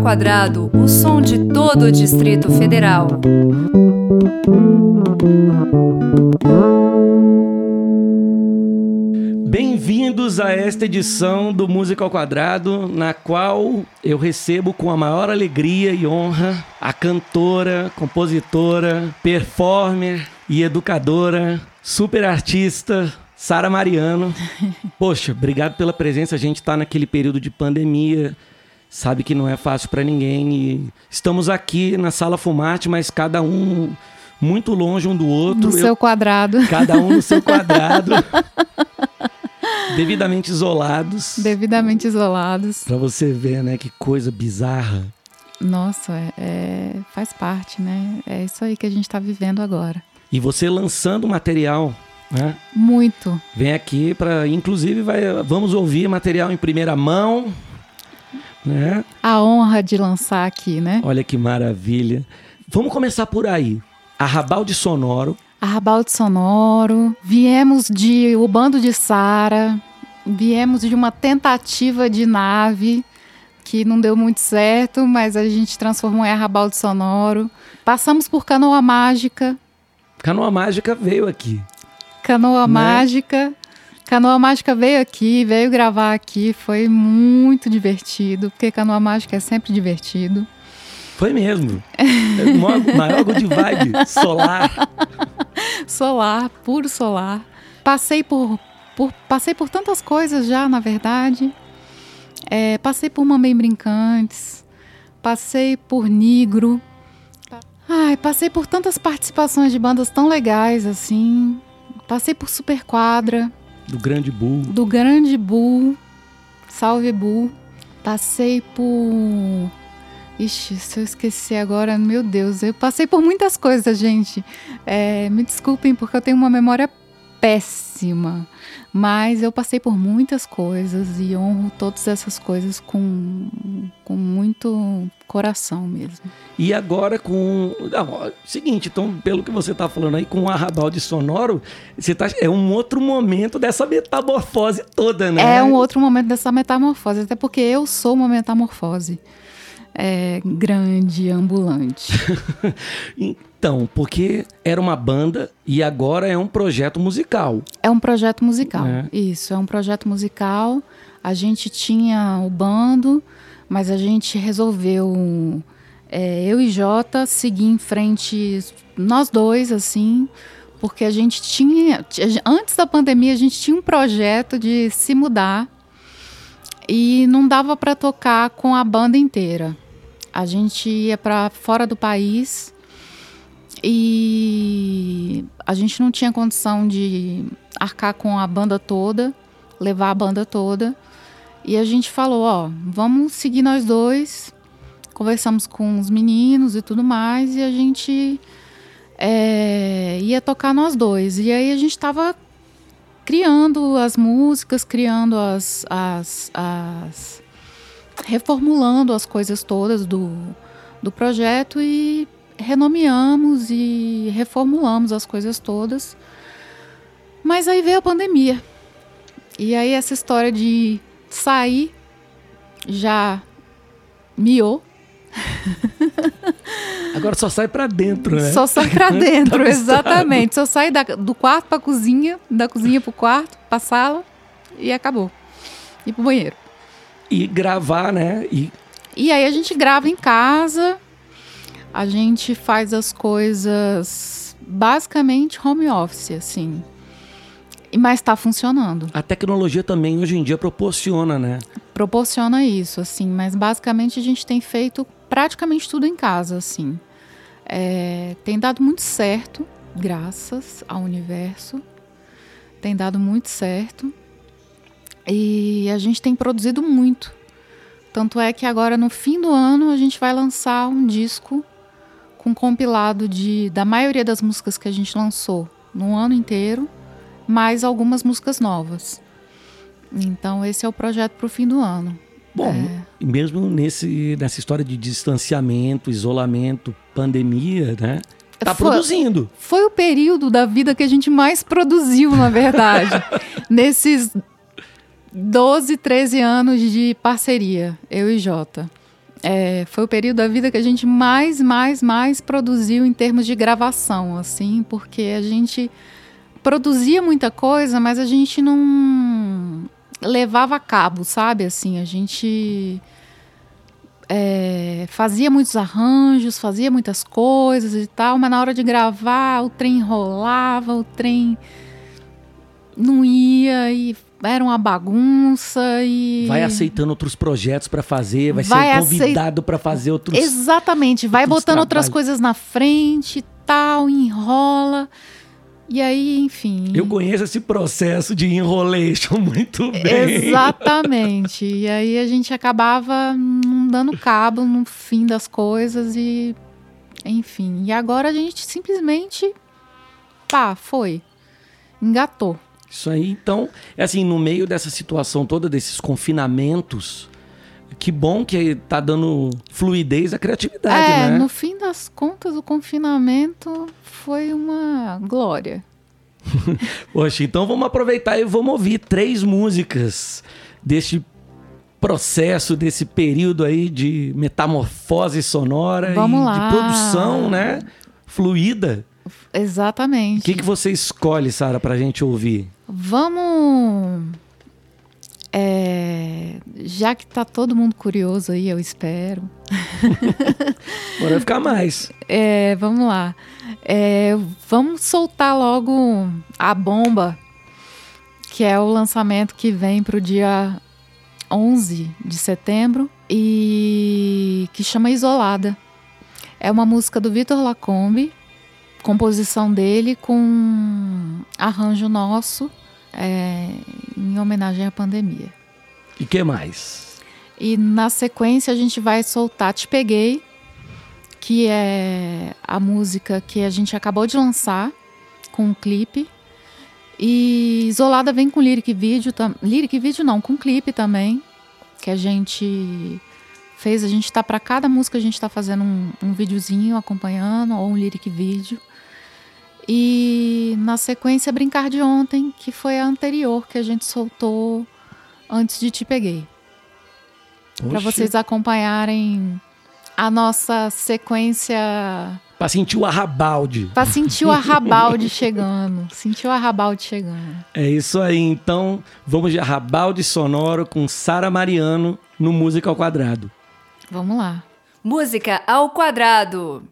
ao Quadrado, o som de todo o Distrito Federal. Bem-vindos a esta edição do Música ao Quadrado, na qual eu recebo com a maior alegria e honra a cantora, compositora, performer e educadora, super artista, Sara Mariano. Poxa, obrigado pela presença. A gente está naquele período de pandemia, sabe que não é fácil para ninguém. E estamos aqui na Sala Fumate, mas cada um muito longe um do outro. No Eu- seu quadrado. Cada um no seu quadrado. devidamente isolados. Devidamente isolados. Pra você ver, né, que coisa bizarra. Nossa, é, é- faz parte, né? É isso aí que a gente tá vivendo agora. E você lançando material, né? Muito. Vem aqui para, inclusive, vai, vamos ouvir material em primeira mão, né? A honra de lançar aqui, né? Olha que maravilha. Vamos começar por aí. Arrabalde sonoro. Arrabalde Sonoro. Viemos de O Bando de Sara. Viemos de uma tentativa de nave que não deu muito certo, mas a gente transformou em Arrabalde Sonoro. Passamos por Canoa Mágica. Canoa Mágica veio aqui. Canoa Né? Mágica. Canoa Mágica veio aqui, veio gravar aqui, foi muito divertido, porque Canoa Mágica é sempre divertido. Foi mesmo. É o maior, good vibe solar. Solar, puro solar. Passei por, por- passei por tantas coisas já, na verdade. É, passei por Mamãe Brincantes, passei por Negro. Ai, passei por tantas participações de bandas tão legais assim. Passei por Super Quadra. Do Grande Bull. do Grande Bull, Salve Bull. Passei por. Ixi, se eu esquecer agora, meu Deus, eu passei por muitas coisas, gente. É, me desculpem porque eu tenho uma memória péssima. Mas eu passei por muitas coisas e honro todas essas coisas com, com muito coração mesmo. E agora com. Ó, seguinte, então, pelo que você tá falando aí, com o arrabalde sonoro, você tá, é um outro momento dessa metamorfose toda, né? É um outro momento dessa metamorfose, até porque eu sou uma metamorfose. É, grande, ambulante. Então, porque era uma banda e agora é um projeto musical. É um projeto musical. É. Isso, é um projeto musical. A gente tinha o bando, mas a gente resolveu, é, eu e Jota, seguir em frente, nós dois, assim, porque a gente tinha. Antes da pandemia, a gente tinha um projeto de se mudar e não dava para tocar com a banda inteira. A gente ia para fora do país e a gente não tinha condição de arcar com a banda toda, levar a banda toda. E a gente falou, ó, vamos seguir nós dois. Conversamos com os meninos e tudo mais e a gente é, ia tocar nós dois. E aí a gente estava criando as músicas, criando as, as, as reformulando as coisas todas do, do projeto e renomeamos e reformulamos as coisas todas. Mas aí veio a pandemia. E aí essa história de sair já miou. Agora só sai pra dentro, né? Só sai dentro, Tá exatamente. Só sai da- do quarto pra cozinha, da cozinha pro quarto, pra sala e acabou. E pro banheiro. E gravar, né? E E aí a gente grava em casa, a gente faz as coisas basicamente home office, assim. Mas tá funcionando. a tecnologia também hoje em dia proporciona, né? Proporciona isso, assim. Mas basicamente a gente tem feito praticamente tudo em casa, assim. É, tem dado muito certo, graças ao universo. Tem dado muito certo. E a gente tem produzido muito. Tanto é que agora, no fim do ano, a gente vai lançar um disco com compilado de, da maioria das músicas que a gente lançou no ano inteiro, mais algumas músicas novas. Então, esse é o projeto para o fim do ano. Bom, É. mesmo nesse, nessa história de distanciamento, isolamento, pandemia, né? Tá Foi- produzindo. Foi o período da vida que a gente mais produziu, na verdade. Nesses 12, 13 anos de parceria, eu e Jota. É, foi o período da vida que a gente mais, mais, mais produziu em termos de gravação, assim, porque a gente produzia muita coisa, mas a gente não levava a cabo, sabe? Assim, a gente é, fazia muitos arranjos, fazia muitas coisas e tal, mas na hora de gravar o trem enrolava, o trem não ia e era uma bagunça e vai aceitando outros projetos para fazer, vai, vai ser convidado para fazer outros Exatamente, vai outros botando trabalhos. outras coisas na frente, tal, enrola. E aí, enfim. Eu conheço esse processo de enrolation muito bem. Exatamente. e aí a gente acabava não dando cabo no fim das coisas e enfim. E agora a gente simplesmente pá, foi. Engatou. Isso aí, então, é assim, no meio dessa situação toda, desses confinamentos, que bom que tá dando fluidez à criatividade, é, né? No fim das contas, o confinamento foi uma glória. Poxa, então vamos aproveitar e vamos ouvir três músicas deste processo, desse período aí de metamorfose sonora vamos e lá. de produção, né? Fluida. Exatamente. O que, que você escolhe, Sara, pra gente ouvir? Vamos. É, já que tá todo mundo curioso aí, eu espero. Bora ficar mais. É, vamos lá. É, vamos soltar logo a bomba, que é o lançamento que vem pro dia 11 de setembro e que chama Isolada. É uma música do Vitor Lacombe, composição dele com arranjo nosso é, em homenagem à pandemia. E que mais? E na sequência a gente vai soltar Te Peguei, que é a música que a gente acabou de lançar com um clipe. E Isolada vem com lyric vídeo, lyric vídeo não, com clipe também, que a gente fez. A gente tá para cada música a gente está fazendo um, um videozinho acompanhando ou um lyric vídeo. E na sequência, Brincar de Ontem, que foi a anterior que a gente soltou antes de Te Peguei. Para vocês acompanharem a nossa sequência. Para sentir o arrabalde. Para sentir o arrabalde chegando. Sentir o arrabalde chegando. É isso aí. Então, vamos de arrabalde sonoro com Sara Mariano no Música ao Quadrado. Vamos lá. Música ao Quadrado.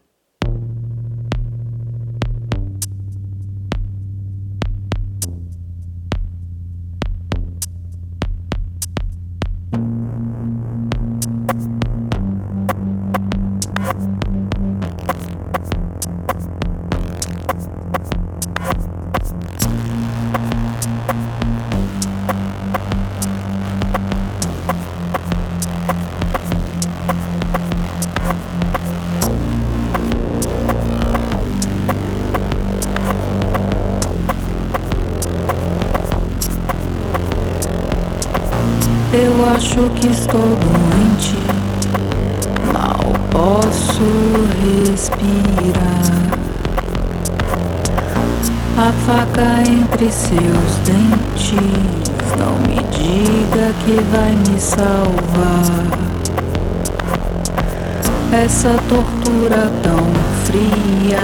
Essa tortura tão fria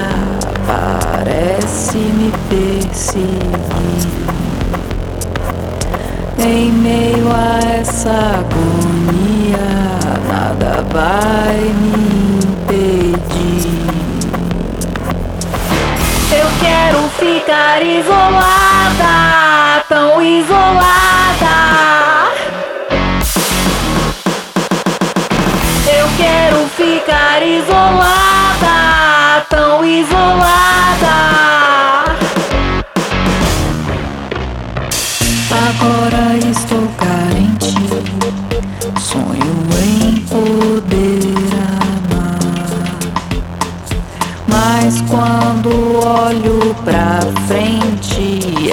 parece me perseguir. Em meio a essa agonia, nada vai me impedir. Eu quero ficar isolada, tão isolada.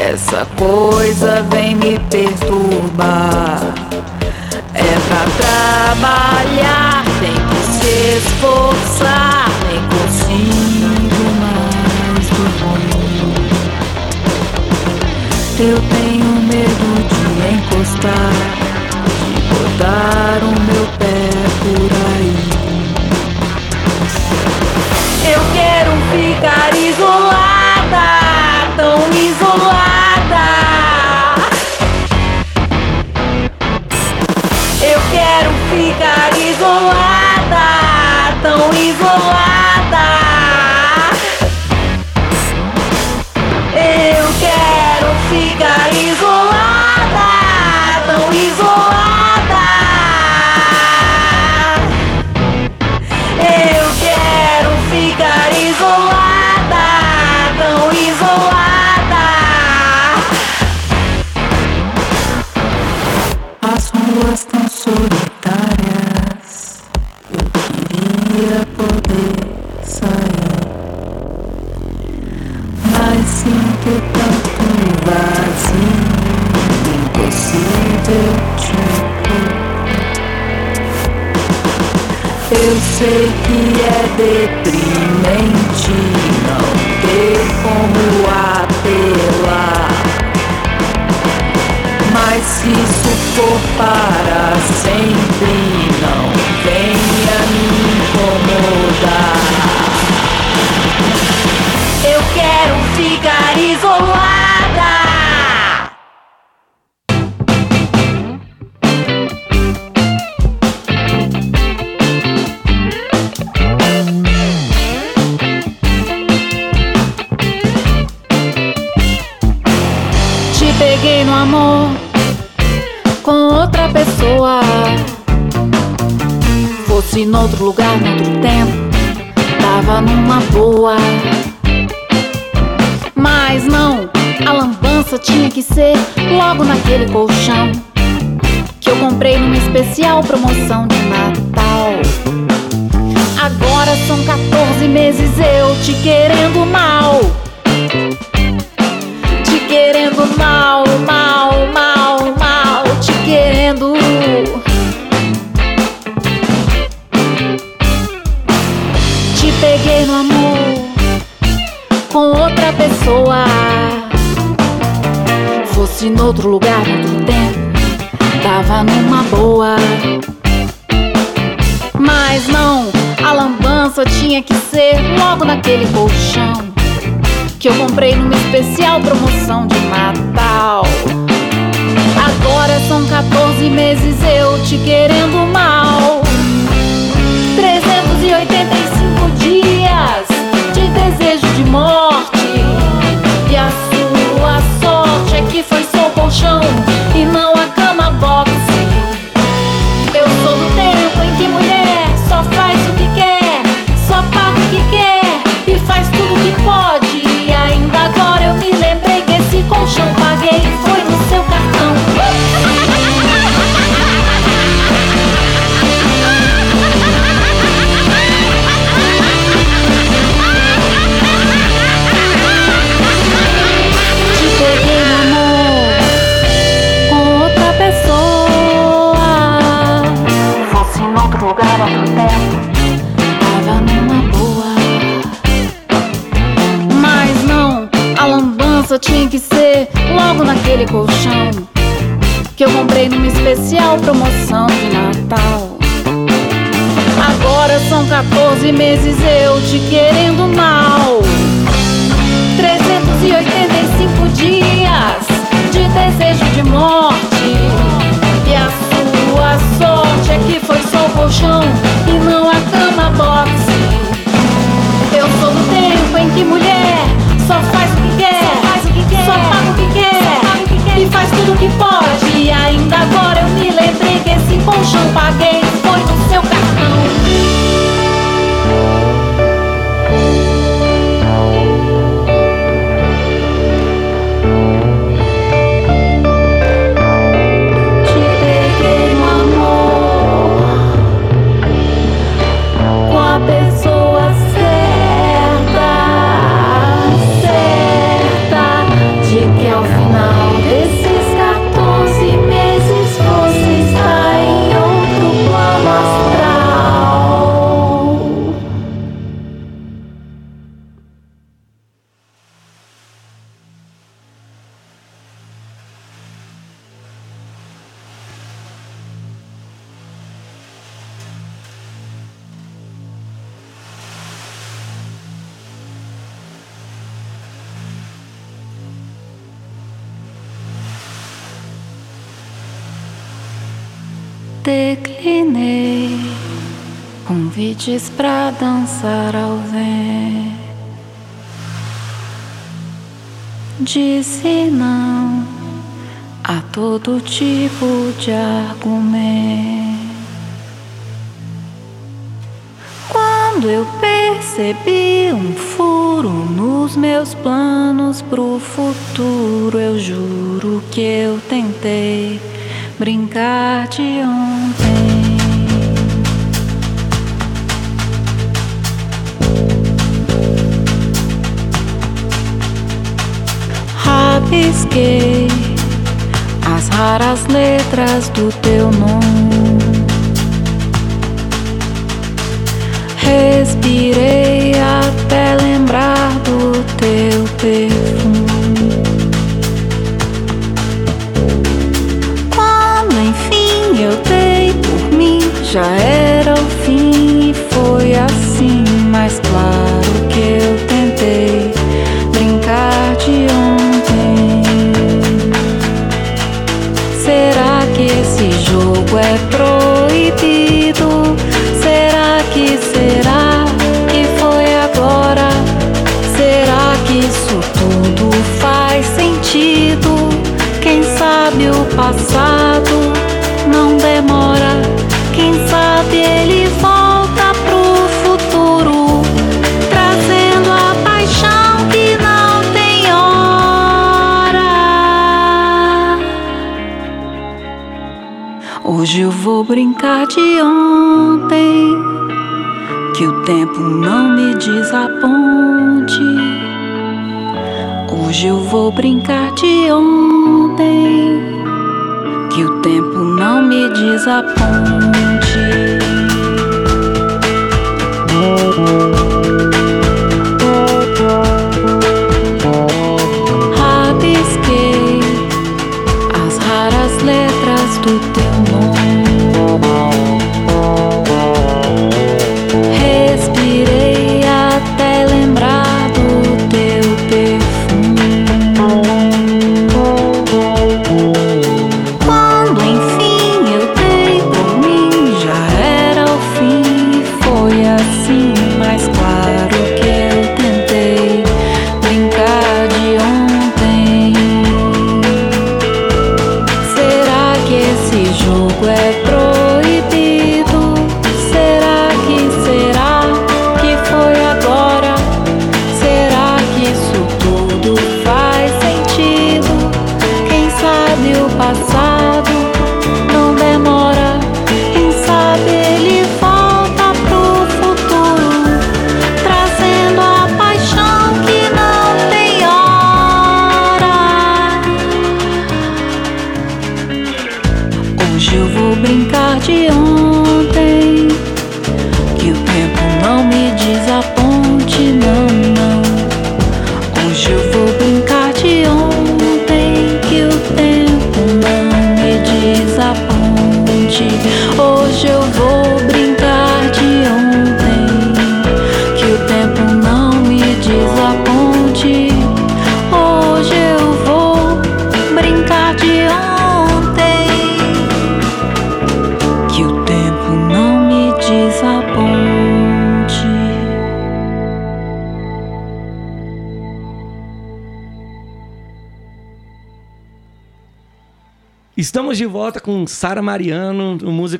essa coisa vem me perturbar. É pra trabalhar, tem que se esforçar, nem consigo mais dormir. Eu tenho medo de encostar, de botar o meu pé por aí. Eu quero ficar isolada, tão isolada. isolada, tão isolada. Deprimente não ter como apelar. Mas se isso for para sempre, Peguei no amor com outra pessoa. Fosse noutro lugar, noutro tempo, tava numa boa. Mas não, a lambança tinha que ser logo naquele colchão que eu comprei numa especial promoção de Natal. Agora são 14 meses eu te querendo mal querendo mal, mal, mal, mal, te querendo. Te peguei no amor com outra pessoa. Fosse noutro lugar, noutro tempo, tava numa boa. Mas não, a lambança tinha que ser logo naquele colchão que eu comprei numa especial promoção de Natal. Agora são 14 meses eu te querendo mal. 385 dias de desejo de morte. E a sua sorte é que foi só colchão lugar, outro tempo, tava numa boa. Mas não, a lambança tinha que ser logo naquele colchão que eu comprei numa especial promoção de Natal. Agora são 14 meses eu te querendo mal. 385 dias de desejo de morte. E a sua sorte é que foi colchão e não a cama box. Eu sou do tempo em que mulher só faz o que quer, só, paga o que quer, e faz tudo o que pode. E ainda agora eu me lembrei que esse colchão paguei Declinei convites pra dançar ao vento. Disse não a todo tipo de argumento. Quando eu percebi um furo nos meus planos pro futuro, eu juro que eu tentei brincar de ontem. Rabisquei as raras letras do teu nome. Respirei até lembrar do teu perfume. Já era o fim e foi assim, mais claro vou brincar de ontem, que o tempo não me desaponte. Hoje eu vou brincar de ontem, que o tempo não me desaponte. Rabisquei as raras letras do teu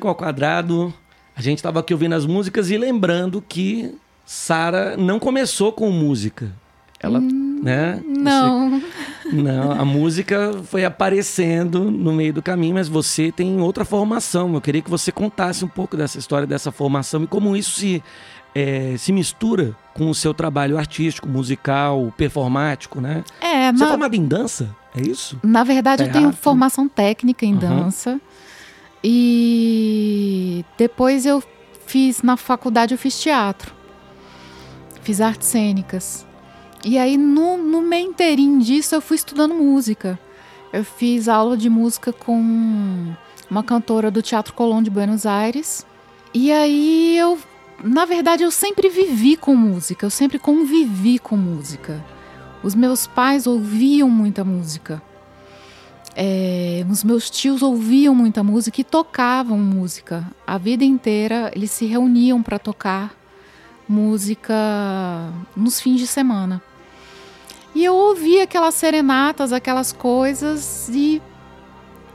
Música ao Quadrado. A gente estava aqui ouvindo as músicas e lembrando que Sara não começou com música. Ela, né? Não. Você- não, a música foi aparecendo no meio do caminho, mas você tem outra formação. Eu queria que você contasse um pouco dessa história, dessa formação e como isso se, eh, se mistura com o seu trabalho artístico, musical, performático, né? É, Você é na, formado em dança? É isso? na verdade Tá eu tenho errado? formação técnica em Aham. dança. E depois eu fiz, na faculdade eu fiz teatro. Fiz artes cênicas. E aí, no, no meio inteirinho disso, eu fui estudando música. Eu fiz aula de música com uma cantora do Teatro Colón de Buenos Aires. E aí eu, na verdade, eu sempre vivi com música, eu sempre convivi com música. Os meus pais ouviam muita música. É, os meus tios ouviam muita música e tocavam música. A vida inteira eles se reuniam para tocar música nos fins de semana. E eu ouvia aquelas serenatas, aquelas coisas e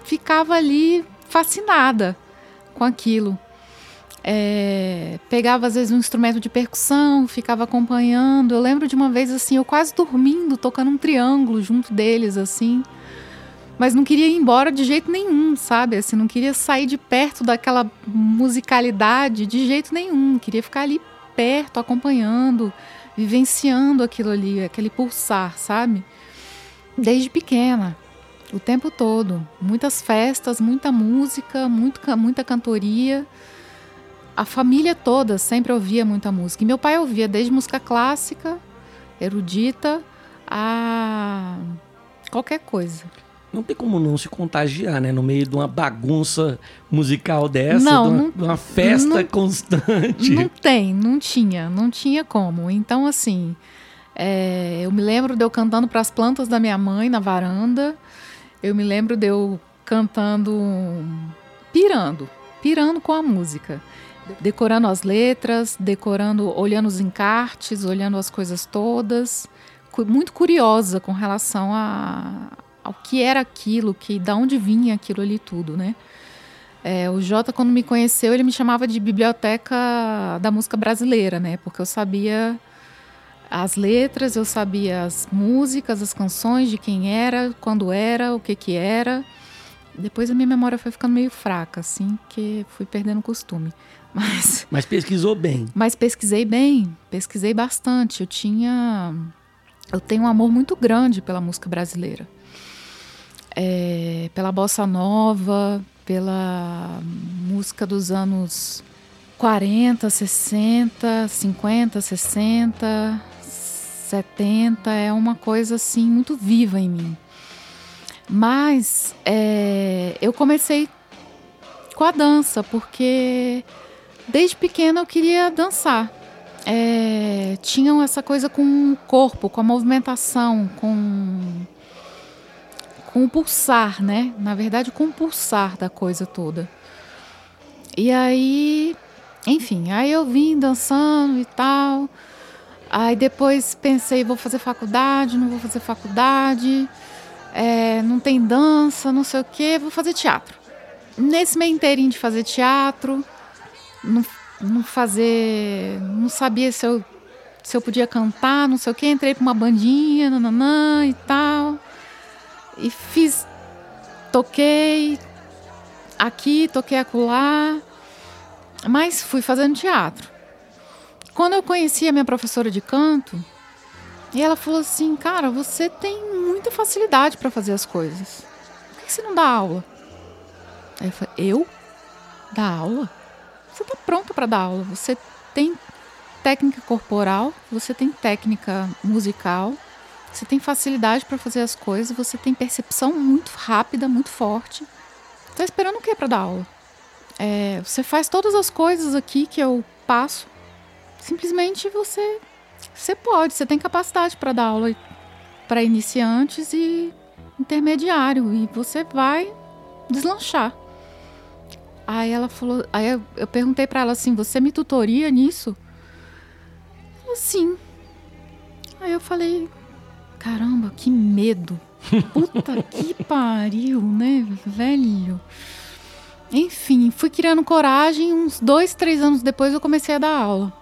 ficava ali fascinada com aquilo. É, pegava às vezes um instrumento de percussão, ficava acompanhando. Eu lembro de uma vez assim, eu quase dormindo, tocando um triângulo junto deles assim. Mas não queria ir embora de jeito nenhum, sabe? Assim, não queria sair de perto daquela musicalidade de jeito nenhum. Queria ficar ali perto, acompanhando, vivenciando aquilo ali, aquele pulsar, sabe? Desde pequena, o tempo todo. Muitas festas, muita música, muito, muita cantoria a família toda sempre ouvia muita música. E meu pai ouvia desde música clássica, erudita, a qualquer coisa. Não tem como não se contagiar, né? No meio de uma bagunça musical dessa, não, de, uma, não, de uma festa não, constante. Não tem, não tinha, não tinha como. Então, assim, é, eu me lembro de eu cantando para as plantas da minha mãe na varanda. Eu me lembro de eu cantando, pirando, pirando com a música decorando as letras, decorando, olhando os encartes, olhando as coisas todas, muito curiosa com relação a, ao que era aquilo, que da onde vinha aquilo ali tudo, né? É, o Jota, quando me conheceu, ele me chamava de biblioteca da música brasileira, né? Porque eu sabia as letras, eu sabia as músicas, as canções, de quem era, quando era, o que que era. Depois a minha memória foi ficando meio fraca, assim, que fui perdendo o costume. Mas, mas pesquisou bem. Mas pesquisei bem, pesquisei bastante. Eu tinha. Eu tenho um amor muito grande pela música brasileira. É, pela bossa nova, pela música dos anos 40, 60, 50, 60, 70. É uma coisa assim muito viva em mim. Mas é, eu comecei com a dança, porque Desde pequena eu queria dançar. É, tinham essa coisa com o corpo, com a movimentação, com, com o pulsar, né? Na verdade, com o pulsar da coisa toda. E aí, enfim, aí eu vim dançando e tal. Aí depois pensei, vou fazer faculdade, não vou fazer faculdade, é, não tem dança, não sei o que, vou fazer teatro. Nesse meio inteirinho de fazer teatro, não, não fazer. Não sabia se eu, se eu podia cantar, não sei o que. Entrei para uma bandinha, nananã e tal. E fiz. Toquei aqui, toquei acolá. Mas fui fazendo teatro. Quando eu conheci a minha professora de canto, e ela falou assim: Cara, você tem muita facilidade para fazer as coisas. Por que você não dá aula? Aí eu falei: Eu? Dar aula? você está pronto para dar aula. Você tem técnica corporal, você tem técnica musical, você tem facilidade para fazer as coisas, você tem percepção muito rápida, muito forte. Está esperando o que para dar aula? É, você faz todas as coisas aqui que eu passo. Simplesmente você, você pode, você tem capacidade para dar aula para iniciantes e intermediário e você vai deslanchar. Aí ela falou, aí eu, eu perguntei para ela assim: "Você me tutoria nisso?" Ela, sim. Aí eu falei: "Caramba, que medo. Puta que pariu, né, velho?" Enfim, fui criando coragem. Uns dois, três anos depois eu comecei a dar aula.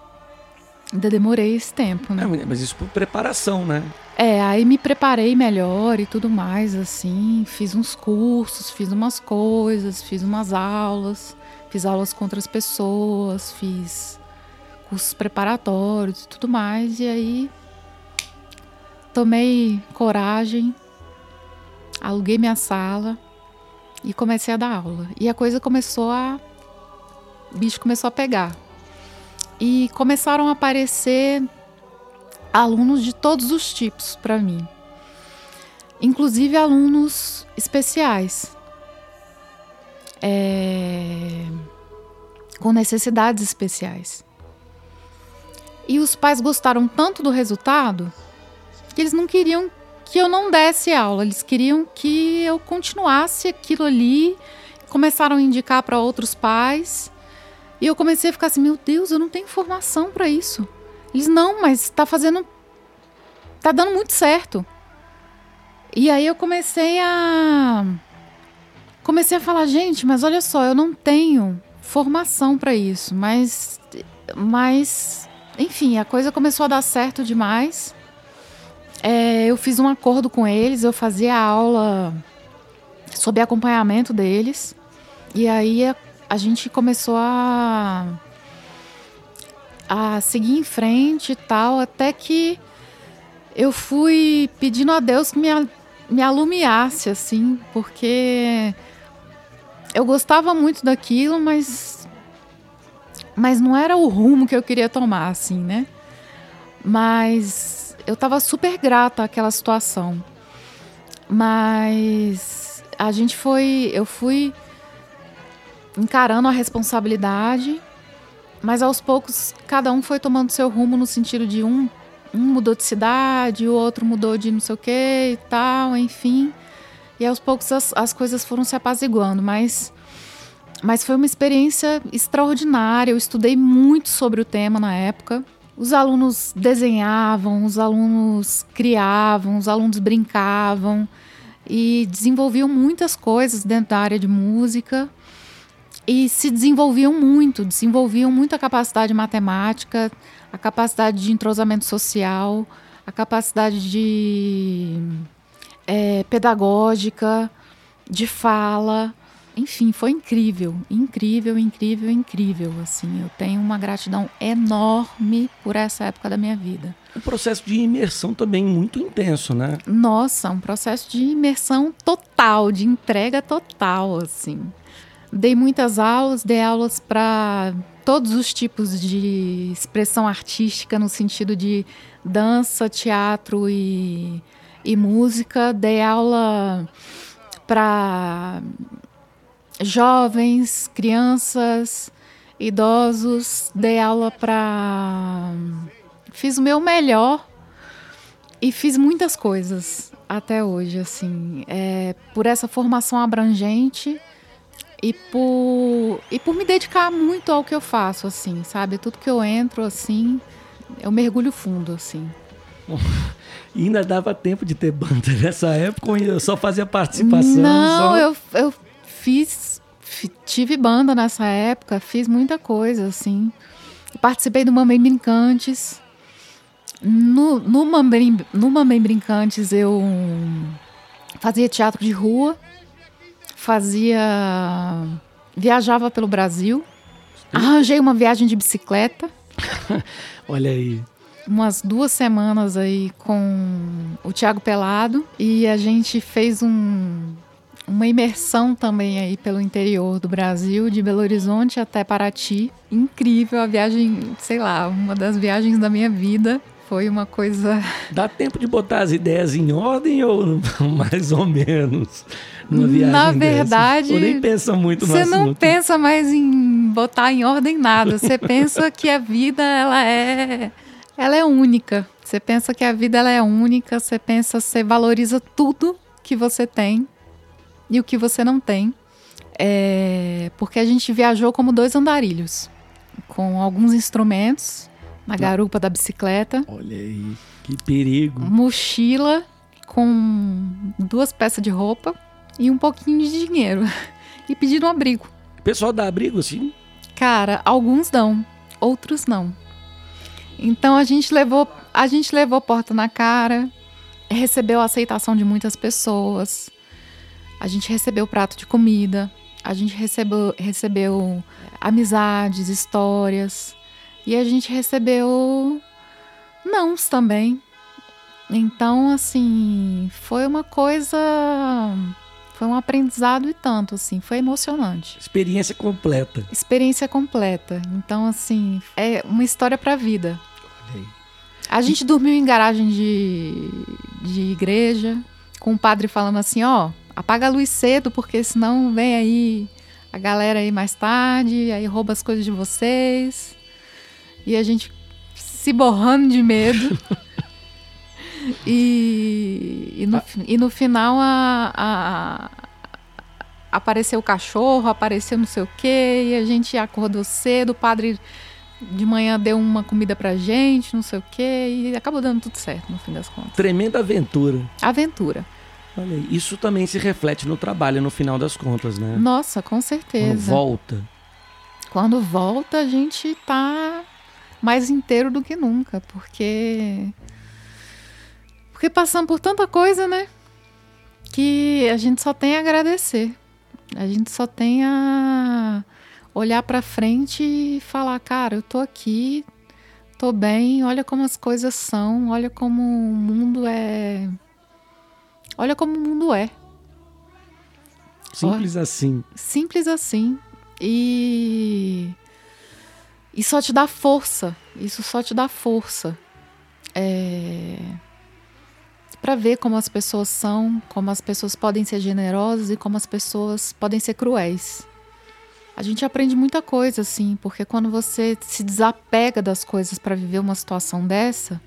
Ainda demorei esse tempo, né? É, mas isso por preparação, né? É, aí me preparei melhor e tudo mais, assim. Fiz uns cursos, fiz umas coisas, fiz umas aulas, fiz aulas com outras pessoas, fiz cursos preparatórios e tudo mais. E aí tomei coragem, aluguei minha sala e comecei a dar aula. E a coisa começou a. O bicho começou a pegar. E começaram a aparecer alunos de todos os tipos para mim, inclusive alunos especiais, é, com necessidades especiais. E os pais gostaram tanto do resultado que eles não queriam que eu não desse aula, eles queriam que eu continuasse aquilo ali. Começaram a indicar para outros pais e eu comecei a ficar assim: meu Deus, eu não tenho formação para isso. Eles, não, mas está fazendo. Tá dando muito certo. E aí eu comecei a comecei a falar, gente, mas olha só, eu não tenho formação para isso, mas, mas, enfim, a coisa começou a dar certo demais. É, eu fiz um acordo com eles, eu fazia aula sob acompanhamento deles, e aí a, a gente começou a a seguir em frente e tal, até que eu fui pedindo a Deus que me, me alumiasse, assim, porque eu gostava muito daquilo, mas mas não era o rumo que eu queria tomar, assim, né? Mas eu tava super grata àquela situação. Mas a gente foi, eu fui encarando a responsabilidade, mas aos poucos cada um foi tomando seu rumo no sentido de um um mudou de cidade, o outro mudou de não sei o que e tal, enfim. E aos poucos as, as coisas foram se apaziguando, mas, mas foi uma experiência extraordinária. Eu estudei muito sobre o tema na época. Os alunos desenhavam, os alunos criavam, os alunos brincavam e desenvolviam muitas coisas dentro da área de música e se desenvolviam muito, desenvolviam muita capacidade matemática, a capacidade de entrosamento social, a capacidade de é, pedagógica, de fala. Enfim, foi incrível, incrível, incrível, incrível. Assim, eu tenho uma gratidão enorme por essa época da minha vida. Um processo de imersão também muito intenso, né? Nossa, um processo de imersão total, de entrega total, assim. Dei muitas aulas, dei aulas para todos os tipos de expressão artística, no sentido de dança, teatro e, e música. Dei aula para jovens, crianças, idosos. Dei aula para. Fiz o meu melhor e fiz muitas coisas até hoje, assim, é, por essa formação abrangente e por e por me dedicar muito ao que eu faço assim sabe tudo que eu entro assim eu mergulho fundo assim e ainda dava tempo de ter banda nessa época ou eu só fazia participação não só... eu, eu fiz tive banda nessa época fiz muita coisa assim participei do Mamãe Brincantes no, no, Mamãe, no Mamãe Brincantes eu fazia teatro de rua fazia. viajava pelo Brasil. Arranjei uma viagem de bicicleta. Olha aí. Umas duas semanas aí com o Tiago Pelado. E a gente fez um, uma imersão também aí pelo interior do Brasil, de Belo Horizonte até Paraty. Incrível a viagem, sei lá, uma das viagens da minha vida. Foi uma coisa. Dá tempo de botar as ideias em ordem ou mais ou menos? numa viagem Na verdade, dessa. nem pensa muito Você assunto. não pensa mais em botar em ordem nada. Você pensa que a vida ela é ela é única. Você pensa que a vida ela é única, você pensa, você valoriza tudo que você tem e o que você não tem. É, porque a gente viajou como dois andarilhos, com alguns instrumentos na garupa da bicicleta. Olha aí, que perigo. Mochila com duas peças de roupa e um pouquinho de dinheiro. E pedir um abrigo. O pessoal dá abrigo, sim? Cara, alguns dão, outros não. Então a gente levou, a gente levou porta na cara, recebeu a aceitação de muitas pessoas. A gente recebeu prato de comida, a gente recebeu, recebeu amizades, histórias. E a gente recebeu nãos também. Então, assim, foi uma coisa foi um aprendizado e tanto, assim, foi emocionante. Experiência completa. Experiência completa. Então, assim, é uma história pra vida. A gente dormiu em garagem de, de igreja, com o padre falando assim, ó, apaga a luz cedo, porque senão vem aí a galera aí mais tarde, aí rouba as coisas de vocês. E a gente se borrando de medo. E, e, no, e no final a, a, apareceu o cachorro, apareceu não sei o quê, e a gente acordou cedo, o padre de manhã deu uma comida pra gente, não sei o quê, e acabou dando tudo certo no fim das contas. Tremenda aventura. Aventura. Isso também se reflete no trabalho no final das contas, né? Nossa, com Quando certeza. volta. Quando volta, a gente tá mais inteiro do que nunca, porque porque passamos por tanta coisa, né? Que a gente só tem a agradecer. A gente só tem a olhar pra frente e falar, cara, eu tô aqui, tô bem, olha como as coisas são, olha como o mundo é Olha como o mundo é. Simples assim. Simples assim. E. E só te dá força. Isso só te dá força. É... Para ver como as pessoas são, como as pessoas podem ser generosas e como as pessoas podem ser cruéis. A gente aprende muita coisa, assim, porque quando você se desapega das coisas para viver uma situação dessa,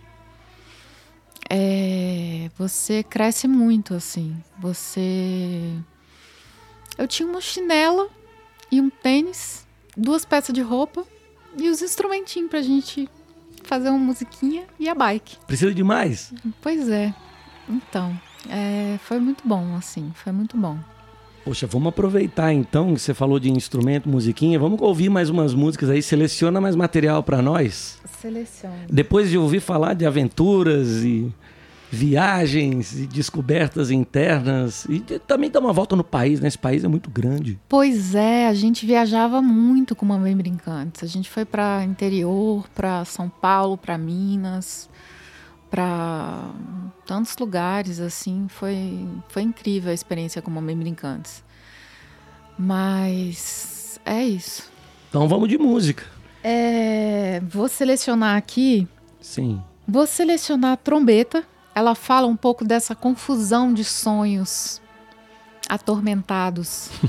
é, você cresce muito, assim. Você. Eu tinha uma chinela e um tênis, duas peças de roupa e os instrumentinhos pra gente fazer uma musiquinha e a bike. Precisa de mais? Pois é. Então, é, foi muito bom, assim, foi muito bom. Poxa, vamos aproveitar então que você falou de instrumento, musiquinha. Vamos ouvir mais umas músicas aí. Seleciona mais material pra nós. Selecione. Depois de ouvir falar de aventuras e viagens e descobertas internas e também dar uma volta no país, né? Esse país é muito grande. Pois é, a gente viajava muito com Mamãe Brincantes. A gente foi para interior, para São Paulo, para Minas, para tantos lugares assim. Foi foi incrível a experiência com Mamãe Brincantes. Mas é isso. Então vamos de música. É, vou selecionar aqui Sim. Vou selecionar a trombeta. Ela fala um pouco dessa confusão de sonhos atormentados.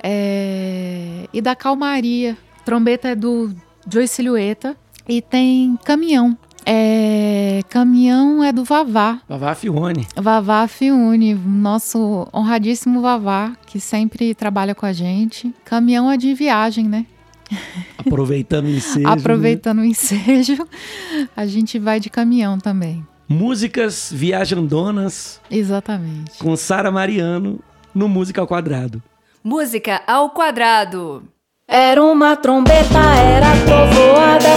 É, e da calmaria. Trombeta é do Joey Silhueta. E tem caminhão. É, caminhão é do Vavá. Vavá Fione. Vavá Fiune, nosso honradíssimo Vavá, que sempre trabalha com a gente. Caminhão é de viagem, né? Aproveitando o ensejo. né? Aproveitando o ensejo, a gente vai de caminhão também. Músicas viajandonas Exatamente. com Sara Mariano no Música ao Quadrado. Música ao quadrado. Era uma trombeta, era trovoada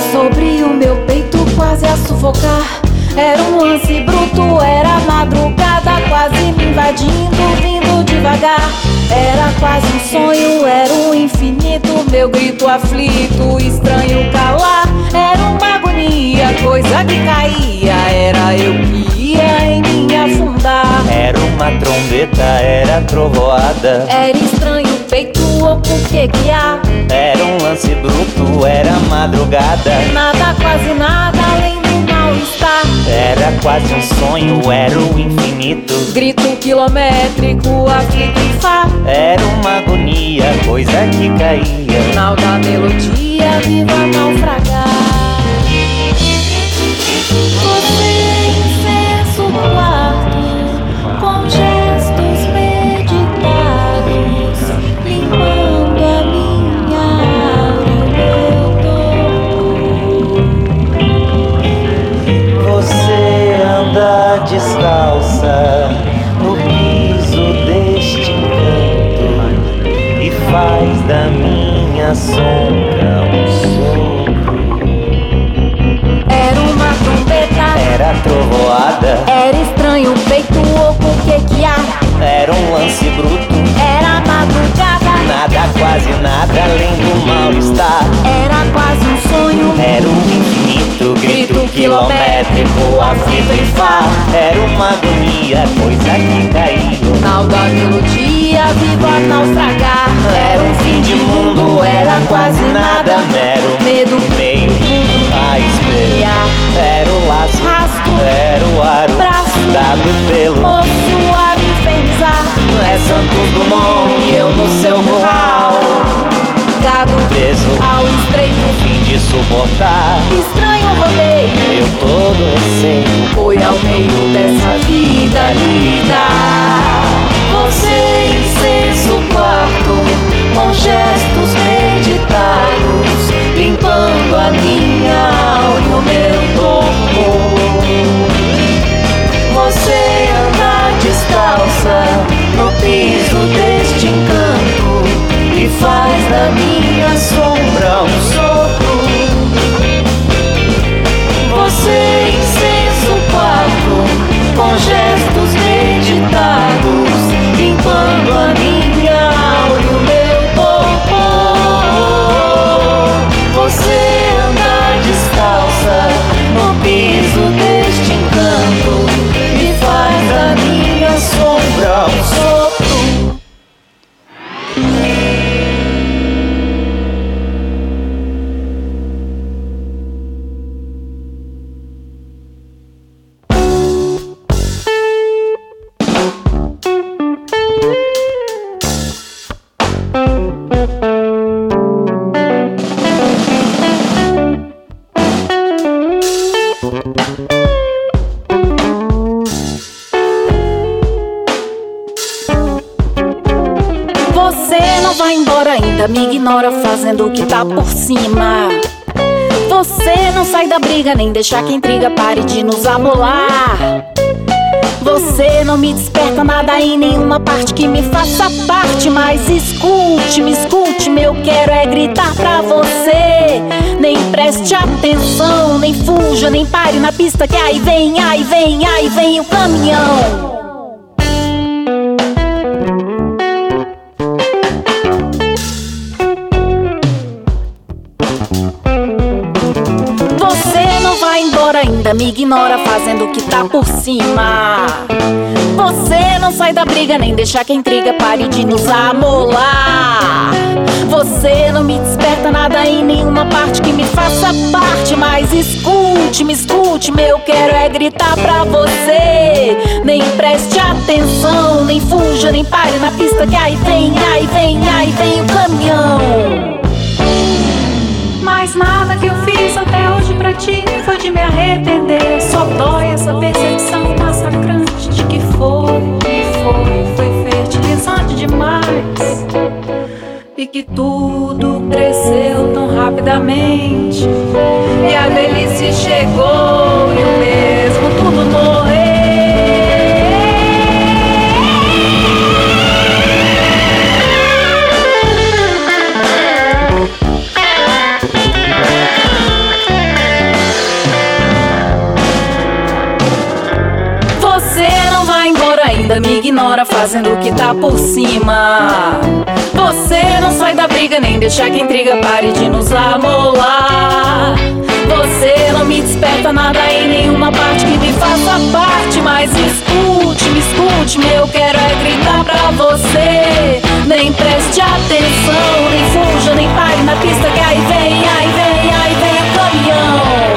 um lance bruto, era madrugada, quase me invadindo, vindo devagar. Era quase um sonho, era um infinito, meu grito aflito, estranho calar. Era uma agonia, coisa que caía, era eu que ia em me afundar. Era uma trombeta, era trovoada. Era estranho o peito, oco, o que que há? Era um lance bruto, era madrugada. Nada, quase nada, além Era quase um sonho, era o infinito. Grito quilométrico, e fá. Era uma agonia, coisa que caía. Final da melodia, viva naufragar. Descalça no piso deste canto e faz da minha sombra um sopro. Era uma trombeta, Era trovoada, era estranho o peito oco, o que que há? era um lance bruto. Era madrugada, Nada, quase nada, além do mal-estar. era quase sonho. Era o infinito, grito quilométrico, aflito e fá. Era uma agonia, coisa que caiu. Final da melodia, viva a naufragar. Era um fim de mundo, era quase nada. Mero Medo, meio a espelhar. Era o laço, Rasgo. era o aro Braço. dado pelo. moço a me infernizar. É Santos Dumont e eu no seu curral. Gado Preso, ao estreito, suportar. Estranho rodeio eu todo receio. Foi ao meio dessa vida linda. Você incenso quarto, com gestos meditados, limpando a minha alma e o meu corpo. Você anda descalça no piso deste encanto e faz da minha sombra um sol. Você da briga, nem deixa que intriga pare de nos amolar. Você não me desperta nada em nenhuma parte que me faça parte. Mas escute-me, escute-me, eu quero é gritar pra você. Nem preste atenção, nem fuja, nem pare na pista que aí vem, aí vem, aí vem o caminhão. Ainda, me ignora fazendo o que tá por cima. Você não sai da briga, nem deixa que a intriga pare de nos amolar. Você não me desperta nada em nenhuma parte que me faça parte. Mas escute-me, escute-me, eu quero é gritar pra você. Nem preste atenção, nem fuja, nem pare na pista que aí vem, aí vem, aí vem o caminhão. Mas nada que eu fiz até hoje pra ti de me arrepender. Só dói essa percepção massacrante de que foi, que foi, foi fertilizante demais. E que tudo cresceu tão rapidamente. E a velhice chegou e o mesmo ainda, me ignora fazendo o que tá por cima. Você não sai da briga, nem deixa que intriga pare de nos amolar. Você não me desperta nada em nenhuma parte que me faça parte. Mas escute-me, escute-me, eu quero é gritar pra você. Nem preste atenção, nem fuja, nem pare na pista que aí vem, aí vem, aí vem caminhão.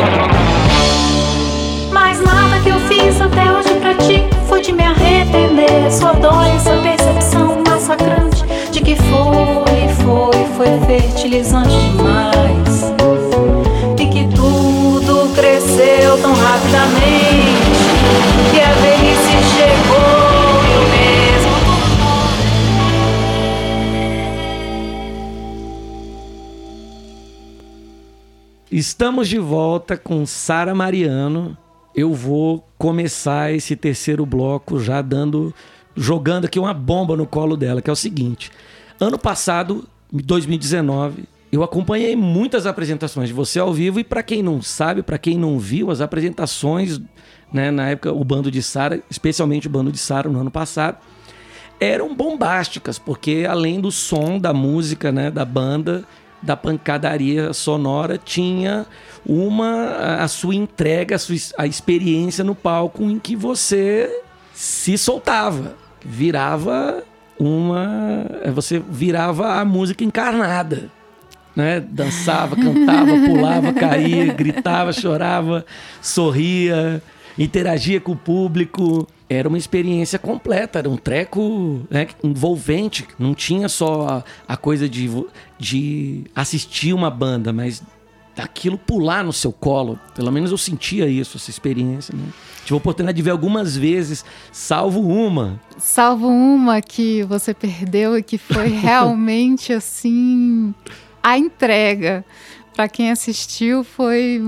Arrepender. Só dói essa percepção massacrante de que foi, foi, foi fertilizante demais. E que tudo cresceu tão rapidamente. Que a velhice chegou e Estamos de volta com Sara Mariano. Eu vou começar esse terceiro bloco já dando jogando aqui uma bomba no colo dela, que é o seguinte. Ano passado, 2019, eu acompanhei muitas apresentações de você ao vivo e para quem não sabe, para quem não viu as apresentações, né, na época o bando de Sara, especialmente o bando de Sara no ano passado, eram bombásticas, porque além do som da música, né, da banda, da pancadaria sonora, tinha uma a sua entrega, a sua a experiência no palco em que você se soltava, virava uma, você virava a música encarnada, né? Dançava, cantava, pulava, caía, gritava, chorava, sorria, interagia com o público. Era uma experiência completa, era um treco né, envolvente. Não tinha só a, a coisa de, de assistir uma banda, mas daquilo pular no seu colo. Pelo menos eu sentia isso, essa experiência. Né? Tive a oportunidade de ver algumas vezes, salvo uma. Salvo uma que você perdeu e que foi realmente assim a entrega. Pra quem assistiu foi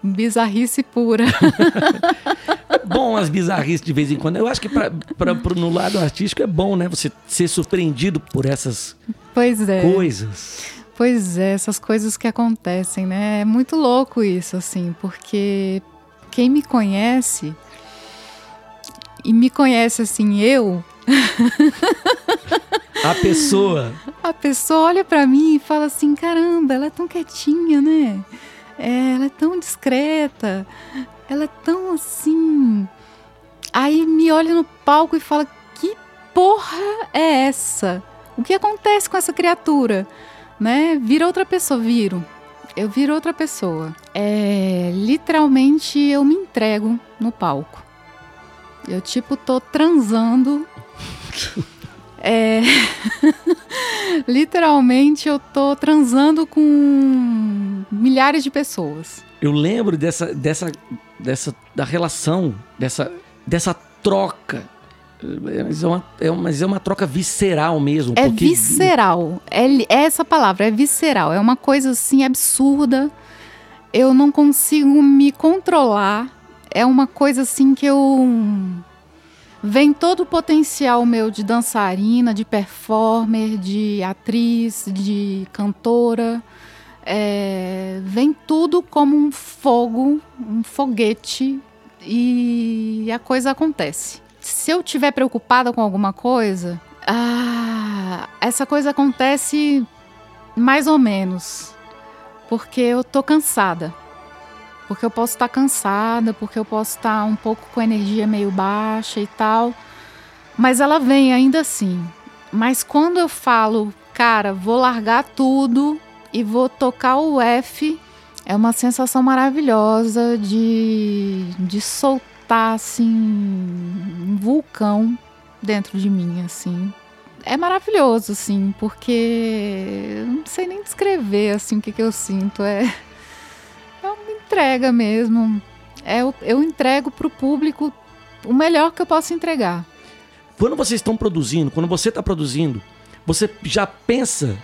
bizarrice pura. Bom as bizarrices de vez em quando. Eu acho que pra, pra, pro- no lado artístico é bom, né? Você ser surpreendido por essas Pois é. coisas. Pois é, essas coisas que acontecem, né? É muito louco isso, assim, porque quem me conhece e me conhece assim, eu, A pessoa. A pessoa olha pra mim e fala assim: caramba, ela é tão quietinha, né? É, ela é tão discreta, ela é tão assim. Aí me olha no palco e fala: que porra é essa? O que acontece com essa criatura? Né? Vira outra pessoa, viro. Eu viro outra pessoa. É, literalmente eu me entrego no palco. Eu tipo tô transando. É, literalmente eu tô transando com milhares de pessoas. Eu lembro dessa, dessa, dessa, da relação, dessa, dessa troca. É, Mas é, uma, é, uma- mas é uma troca visceral mesmo. É porque visceral. É, é essa palavra, é visceral. É uma coisa assim absurda. Eu não consigo me controlar. É uma coisa assim que eu. Vem todo o potencial meu de dançarina, de performer, de atriz, de cantora. É, vem tudo como um fogo, um foguete, e a coisa acontece. Se eu estiver preocupada com alguma coisa, ah, essa coisa acontece mais ou menos. Porque eu tô cansada. Porque eu posso estar cansada, porque eu posso estar um pouco com a energia meio baixa e tal. Mas ela vem ainda assim. Mas quando eu falo, cara, vou largar tudo e vou tocar o F, é uma sensação maravilhosa de, de soltar, assim, um vulcão dentro de mim, assim. É maravilhoso, assim, porque eu não sei nem descrever, assim, o que, que eu sinto. É, é uma entrega mesmo. É, eu, entrego pro público o melhor que eu posso entregar. Quando vocês estão produzindo, quando você está produzindo, você já pensa.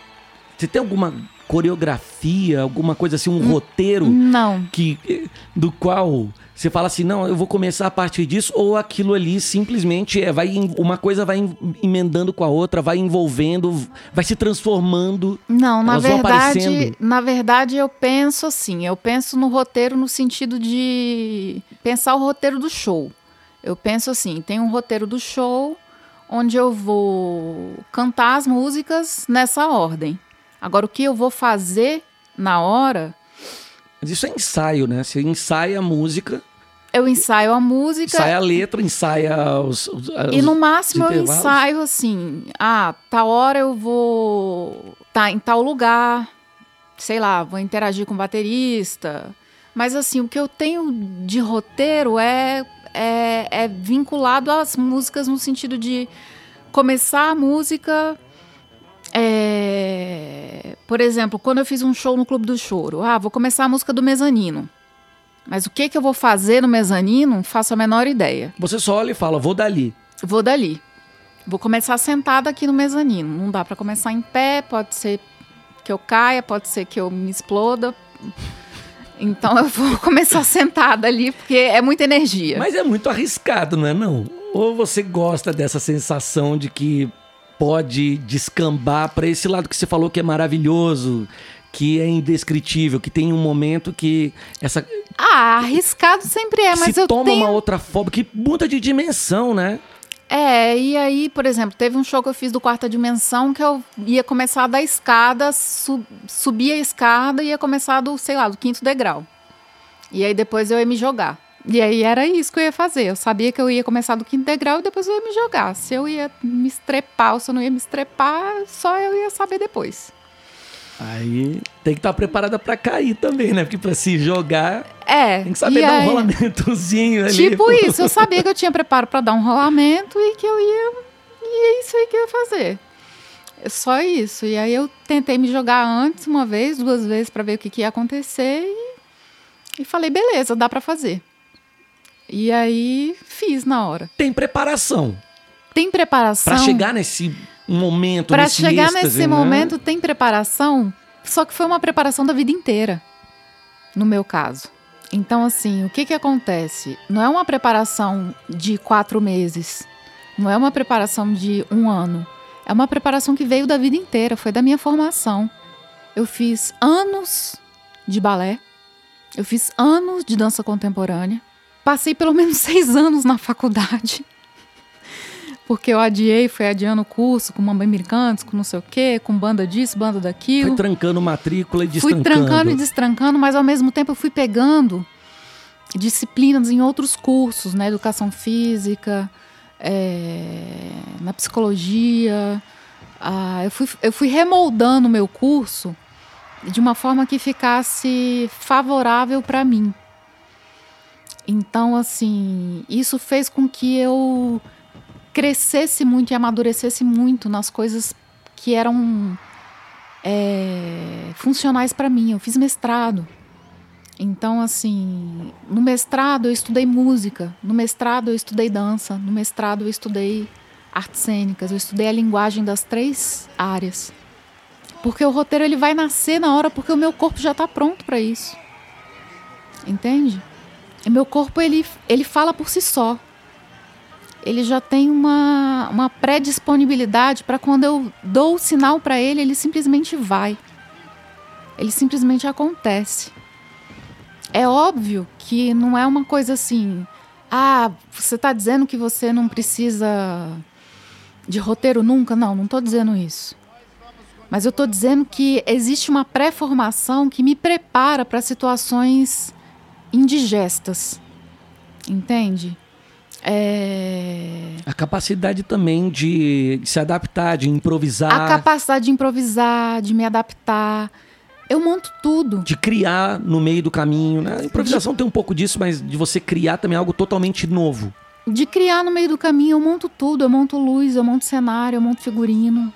Você tem alguma coreografia, alguma coisa assim, um roteiro Não, que eh, do qual você fala assim, não, eu vou começar a partir disso, ou aquilo ali simplesmente é, vai uma coisa vai em- emendando com a outra, vai envolvendo, vai se transformando. Não, na verdade, na verdade eu penso assim, eu penso no roteiro no sentido de pensar o roteiro do show. Eu penso assim, tem um roteiro do show onde eu vou cantar as músicas nessa ordem. Agora o que eu vou fazer na hora, Mas isso é ensaio, né? Você ensaia a música, eu ensaio a música ensaia a letra, ensaia os. os- E no máximo eu ensaio assim, ah, tal hora eu vou tá em tal lugar, sei lá, vou interagir com o baterista. Mas assim, o que eu tenho de roteiro é, é, é vinculado às músicas no sentido de começar a música. é, por exemplo, quando eu fiz um show no Clube do Choro, ah, vou começar a música do mezanino. Mas o que, que eu vou fazer no mezanino, não faço a menor ideia. Você só olha e fala, vou dali. Vou dali. Vou começar sentada aqui no mezanino. Não dá para começar em pé, pode ser que eu caia, pode ser que eu me exploda. Então eu vou começar sentada ali, porque é muita energia. Mas é muito arriscado, não é não? Ou você gosta dessa sensação de que pode descambar para esse lado que você falou que é maravilhoso, que é indescritível, que tem um momento que essa Ah, arriscado sempre é, mas se eu toma tenho... uma outra forma que muda de dimensão, né? É, e aí, por exemplo, teve um show que eu fiz do Quarta Dimensão que eu ia começar da escada, su subir a escada e ia começar do, sei lá, do quinto degrau. E aí depois eu ia me jogar. E aí era isso que eu ia fazer. Eu sabia que eu ia começar do quinto degrau e depois eu ia me jogar. Se eu ia me estrepar ou se eu não ia me estrepar, só eu ia saber depois. Aí tem que estar preparada para cair também, né? Porque para se jogar, É. tem que saber dar um aí- rolamentozinho ali. Tipo isso, eu sabia que eu tinha preparo para dar um rolamento e que eu ia. E é isso aí que eu ia fazer. É Só isso. E aí eu tentei me jogar antes, uma vez, duas vezes, para ver o que, que ia acontecer e, e falei, beleza, dá para fazer. E aí fiz na hora. Tem preparação Tem preparação. para chegar nesse momento, Para chegar êxtase, nesse né? momento tem preparação, só que foi uma preparação da vida inteira, no meu caso. Então, assim, o que que acontece? Não é uma preparação de quatro meses, não é uma preparação de um ano, é uma preparação que veio da vida inteira, foi da minha formação. Eu fiz anos de balé, eu fiz anos de dança contemporânea, passei pelo menos seis anos na faculdade. Porque eu adiei, fui adiando o curso com Mamba Cantos, com não sei o quê, com banda disso, banda daquilo. Foi trancando matrícula e Fui destrancando. trancando e destrancando, mas ao mesmo tempo eu fui pegando disciplinas em outros cursos, na educação física, é, na psicologia. Ah, eu, fui, eu fui remoldando o meu curso de uma forma que ficasse favorável para mim. Então, assim, isso fez com que eu crescesse muito e amadurecesse muito nas coisas que eram é, funcionais para mim. Eu fiz mestrado. Então, assim, no mestrado eu estudei música, no mestrado eu estudei dança, no mestrado eu estudei artes cênicas, eu estudei a linguagem das três áreas. Porque o roteiro ele vai nascer na hora porque o meu corpo já está pronto para isso. Entende? E meu corpo ele, ele fala por si só. Ele já tem uma, uma pré-disponibilidade para quando eu dou o sinal para ele, ele simplesmente vai. Ele simplesmente acontece. É óbvio que não é uma coisa assim. Ah, você está dizendo que você não precisa de roteiro nunca? Não, não estou dizendo isso. Mas eu estou dizendo que existe uma pré-formação que me prepara para situações indigestas. Entende? É... A capacidade também de, de se adaptar, de improvisar. A capacidade de improvisar, de me adaptar. Eu monto tudo. De criar no meio do caminho. Né? A improvisação tem um pouco disso, mas de você criar também algo totalmente novo. De criar no meio do caminho, eu monto tudo. Eu monto luz, eu monto cenário, eu monto figurino.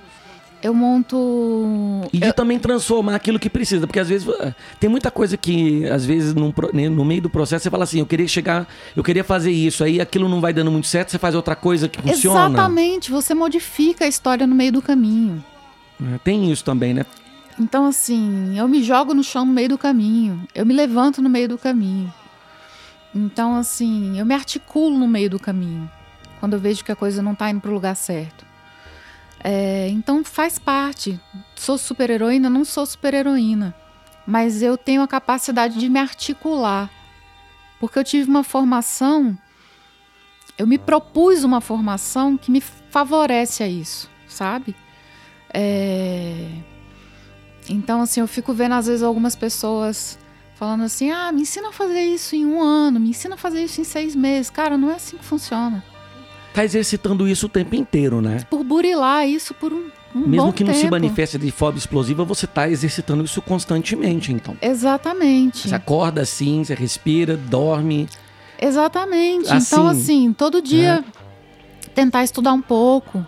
Eu monto. E de eu... também transformar aquilo que precisa. Porque às vezes eh, tem muita coisa que, às vezes, num, né, no meio do processo, você fala assim: eu queria chegar, eu queria fazer isso, aí aquilo não vai dando muito certo, você faz outra coisa que funciona. Exatamente, você modifica a história no meio do caminho. É, tem isso também, né? Então, assim, eu me jogo no chão no meio do caminho, eu me levanto no meio do caminho. Então, assim, eu me articulo no meio do caminho, quando eu vejo que a coisa não está indo para o lugar certo. É, então faz parte. Sou super-heroína? Não sou super-heroína. Mas eu tenho a capacidade de me articular. Porque eu tive uma formação, eu me propus uma formação que me favorece a isso, sabe? É... Então, assim, eu fico vendo às vezes algumas pessoas falando assim: ah, me ensina a fazer isso em um ano, me ensina a fazer isso em seis meses. Cara, não é assim que funciona tá exercitando isso o tempo inteiro, né? Por burilar isso por um, um Mesmo que não tempo. se manifeste de forma explosiva, você tá exercitando isso constantemente, então. Exatamente. Você acorda assim, você respira, dorme. Exatamente. Assim, então, assim, todo dia é. tentar estudar um pouco.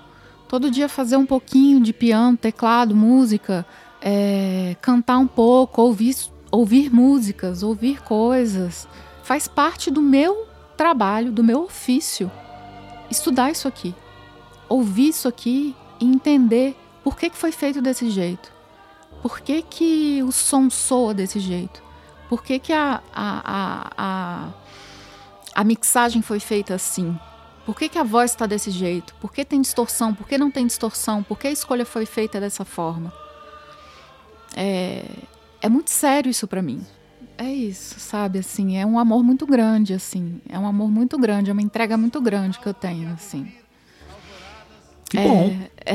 Todo dia fazer um pouquinho de piano, teclado, música. É, cantar um pouco, ouvir, ouvir músicas, ouvir coisas. Faz parte do meu trabalho, do meu ofício estudar isso aqui, ouvir isso aqui e entender por que, que foi feito desse jeito. Por que, que o som soa desse jeito? Por que, que a, a, a, a, mixagem foi feita assim? Por que, que a voz está desse jeito? Por que tem distorção? Por que não tem distorção? Por que a escolha foi feita dessa forma? É, é muito sério isso para mim. É isso, sabe? Assim, é um amor muito grande, assim. É um amor muito grande, é uma entrega muito grande que eu tenho, assim. Que bom. É...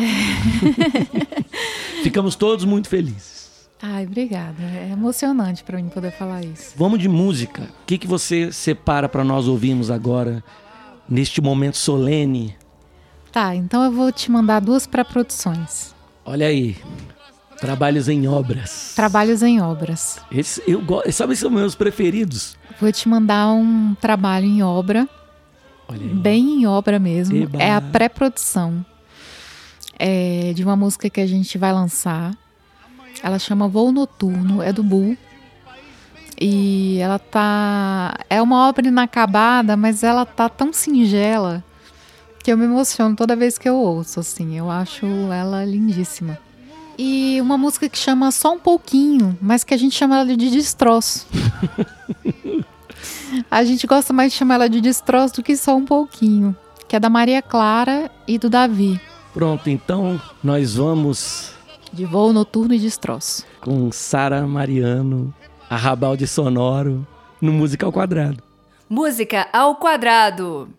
Ficamos todos muito felizes. Ai, obrigada. É emocionante para mim poder falar isso. Vamos de música. O que, que você separa para nós ouvirmos agora, neste momento solene? Tá, então eu vou te mandar duas pré-produções. Olha aí. Trabalhos em obras. Trabalhos em obras. Esse, eu, sabe, são meus preferidos. Vou te mandar um trabalho em obra. Bem em obra mesmo. Eba. É a pré-produção é de uma música que a gente vai lançar. Ela chama Voo Noturno, é do Bull. E ela tá. É uma obra inacabada, mas ela tá tão singela que eu me emociono toda vez que eu ouço, assim. Eu acho ela lindíssima. E uma música que chama Só um Pouquinho, mas que a gente chama ela de destroço. a gente gosta mais de chamar ela de destroço do que só um pouquinho. Que é da Maria Clara e do Davi. Pronto, então nós vamos. De voo noturno e destroço. Com Sara Mariano, Arrabal de Sonoro, no Música ao Quadrado. Música ao Quadrado.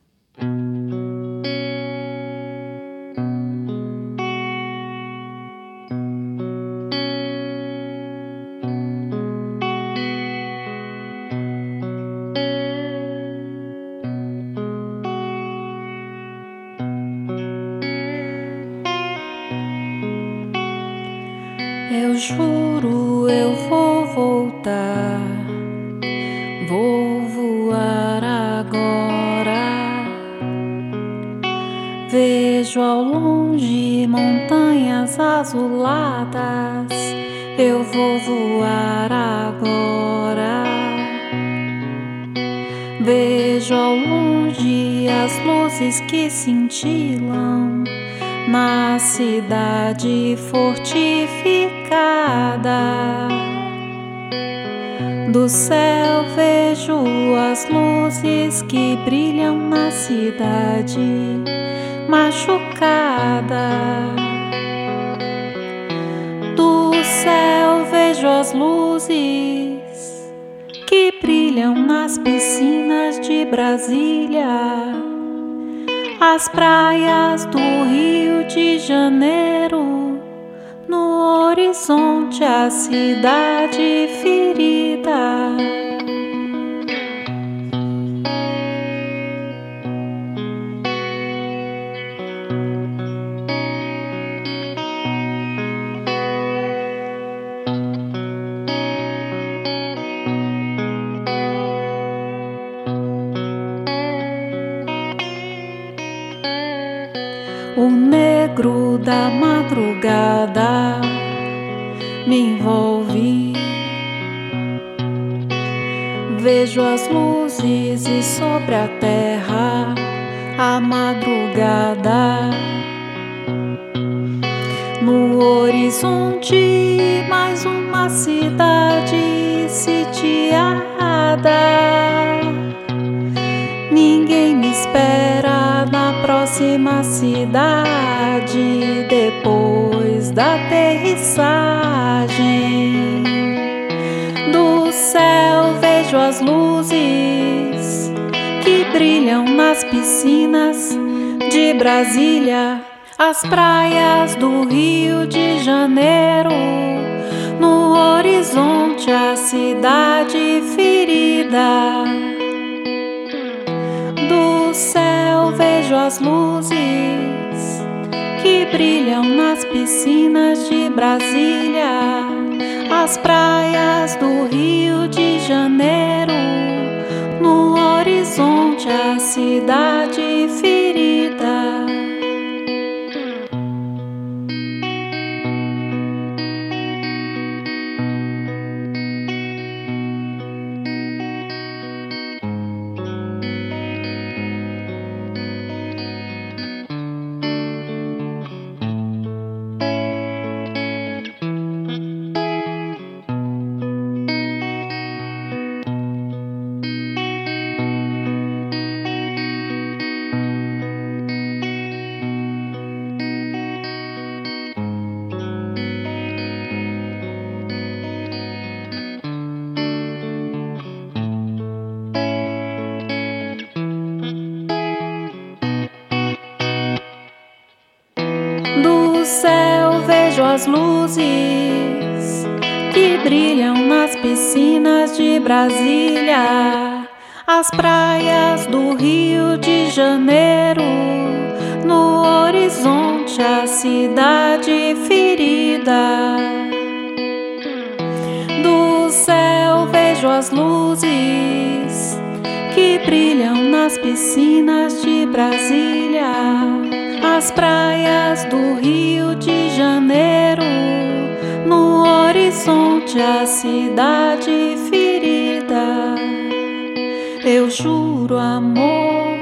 Brasília as praias do Rio de Janeiro, no horizonte a cidade ferida. Vejo as luzes e sobre a terra a madrugada. No horizonte, mais uma cidade sitiada. Ninguém me espera na próxima cidade depois da aterrissagem. Vejo as luzes que brilham nas piscinas de Brasília, as praias do Rio de Janeiro. No horizonte, a cidade ferida do céu vejo as luzes que brilham nas piscinas de Brasília, as praias do Rio de Janeiro, a cidade ferida. Que brilham nas piscinas de Brasília, as praias do Rio de Janeiro, no horizonte a cidade ferida. Do céu vejo as luzes que brilham nas piscinas de Brasília, as praias do Rio de Janeiro, horizonte a cidade ferida. Eu juro, amor,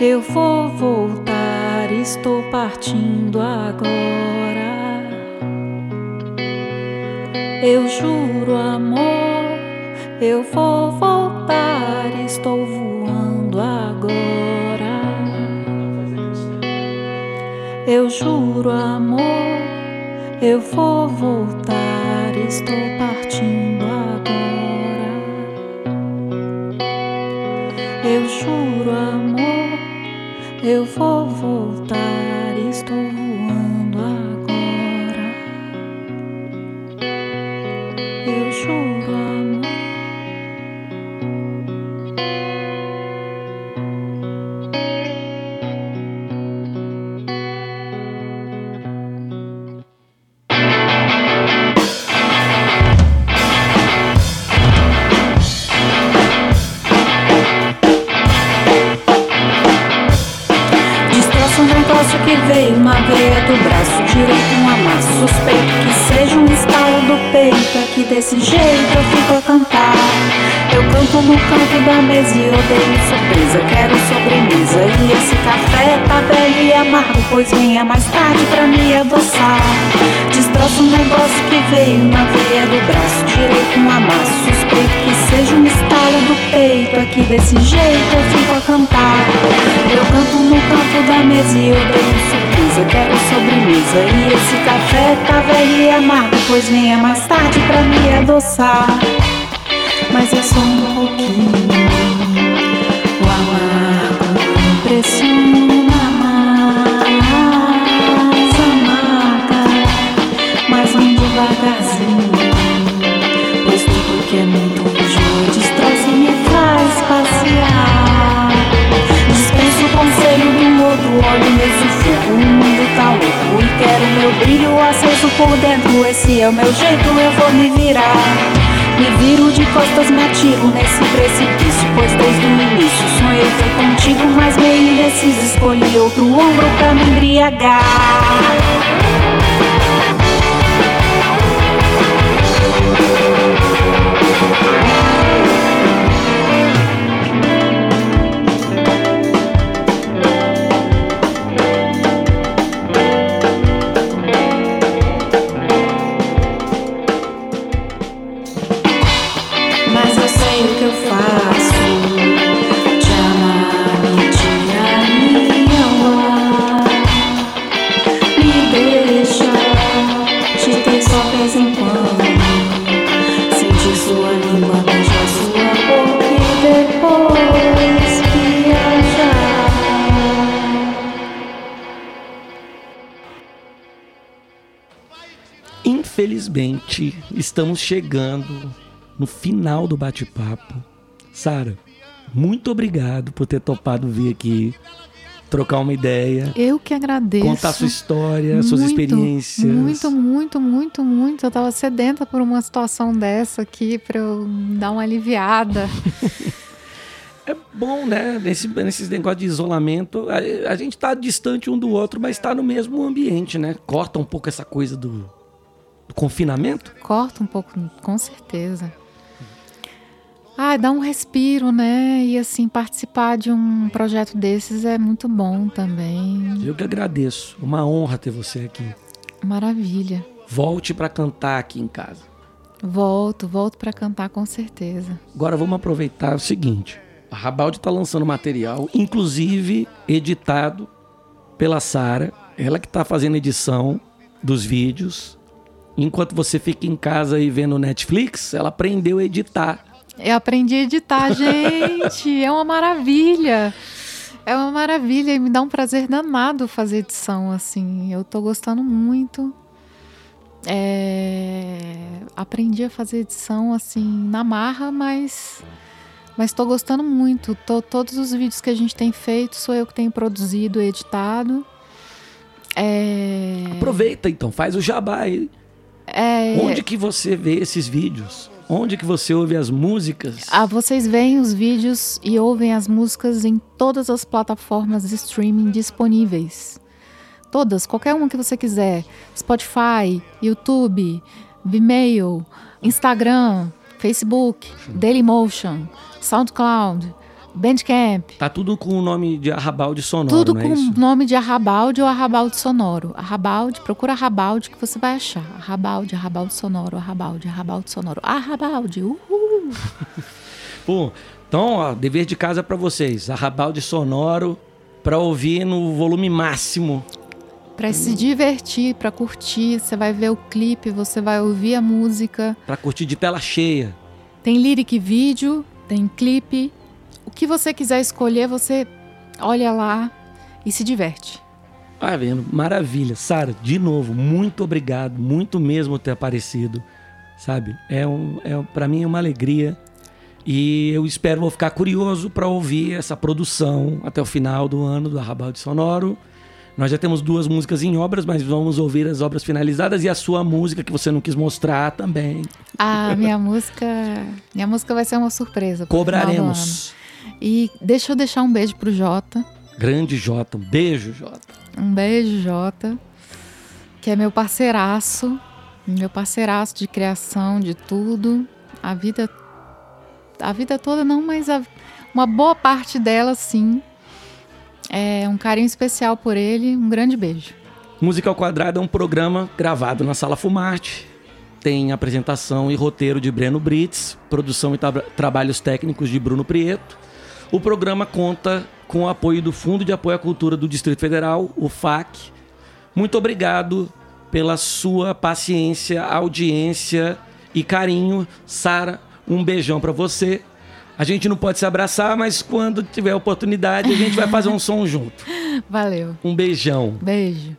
eu vou voltar, estou partindo agora. Eu juro, amor, eu vou voltar, estou voando agora. Eu juro, amor, eu vou voltar, estou partindo agora. Eu juro, amor, eu vou voltar, desse jeito eu fico a cantar. Eu canto no canto da mesa e odeio surpresa. Quero sobremesa e esse café tá velho e amargo. Pois venha mais tarde pra me adoçar. Destroço um negócio que veio na veia do braço. Tirei com amasso. Suspeito que seja um estalo do peito. Aqui desse jeito eu fico a cantar. Eu canto no canto da mesa e odeio surpresa. Quero sobremesa e esse café tá velho e amargo. Pois venha mais tarde pra me adoçar. Mas é só um pouquinho. O amargo impressiona mais amarga. Mas vem devagarzinho. Nesse fogo. O mundo tá louco e quero meu brilho aceso por dentro. Esse é o meu jeito, eu vou me virar. Me viro de costas, me atiro nesse precipício. Pois desde o início sonhei foi contigo, mas meio indeciso. Escolhi outro ombro pra me embriagar. Estamos chegando no final do bate-papo. Sara, muito obrigado por ter topado vir aqui trocar uma ideia, Eu que agradeço. contar sua história, suas Muito, experiências. Muito, muito, muito, muito. Eu tava sedenta por uma situação dessa aqui pra eu dar uma aliviada. É bom, né? Nesse, nesses negócios de isolamento, a, a gente tá distante um do outro, mas tá no mesmo ambiente, né? Corta um pouco essa coisa do, do confinamento. Corta um pouco, com certeza. Ah, dá um respiro, né? E assim, participar de um projeto desses é muito bom também. Eu que agradeço. Uma honra ter você aqui. Maravilha. Volte pra cantar aqui em casa. Volto, volto pra cantar com certeza. Agora vamos aproveitar o seguinte: a Rabaldi tá lançando material, inclusive editado pela Sara, ela que tá fazendo edição dos vídeos. Enquanto você fica em casa aí vendo Netflix, ela aprendeu a editar. Eu aprendi a editar, gente. É uma maravilha. É uma maravilha e me dá um prazer danado fazer edição, assim. Eu tô gostando muito. É, Aprendi a fazer edição, assim, na marra, mas... Mas tô gostando muito. Tô- Todos os vídeos que a gente tem feito, sou eu que tenho produzido e editado. É... Aproveita então, faz o jabá aí. É... Onde que você vê esses vídeos? Onde que você ouve as músicas? Ah, vocês veem os vídeos e ouvem as músicas em todas as plataformas de streaming disponíveis. Todas, qualquer uma que você quiser. Spotify, YouTube, Vimeo, Instagram, Facebook, Dailymotion, SoundCloud, Bandcamp. Tá tudo com o nome de Arrabalde Sonoro, Tudo não é com o nome de Arrabalde ou Arrabalde Sonoro. Arrabalde, procura Arrabalde que você vai achar. Arrabalde, Arrabalde Sonoro, Arrabalde, Arrabalde Sonoro. Arrabalde, uhul! Pô, então, ó, dever de casa pra vocês. Arrabalde Sonoro pra ouvir no volume máximo. Pra se divertir, pra curtir, você vai ver o clipe, você vai ouvir a música. Pra curtir de tela cheia. Tem lyric vídeo, tem clipe. O que você quiser escolher, você olha lá e se diverte. Vai vendo, maravilha. Sara, de novo, muito obrigado, muito mesmo ter aparecido, sabe? É um, é para mim é uma alegria e eu espero vou ficar curioso para ouvir essa produção até o final do ano do Arrabalde Sonoro. Nós já temos duas músicas em obras, mas vamos ouvir as obras finalizadas e a sua música que você não quis mostrar também. A minha música, minha música vai ser uma surpresa. Cobraremos. E deixa eu deixar um beijo pro Jota. Grande Jota, um beijo, Jota. Um beijo, Jota, que é meu parceiraço Meu parceiraço de criação, de tudo. A vida. A vida toda não, mas a- uma boa parte dela, sim. É um carinho especial por ele. Um grande beijo. Música ao Quadrado é um programa gravado na Sala Fumarte. Tem apresentação e roteiro de Breno Brits, produção e tra- trabalhos técnicos de Bruno Prieto. O programa conta com o apoio do Fundo de Apoio à Cultura do Distrito Federal, o FAC. Muito obrigado pela sua paciência, audiência e carinho. Sara, um beijão pra você. A gente não pode se abraçar, mas quando tiver oportunidade, a gente vai fazer um som junto. Valeu. Um beijão. Beijo.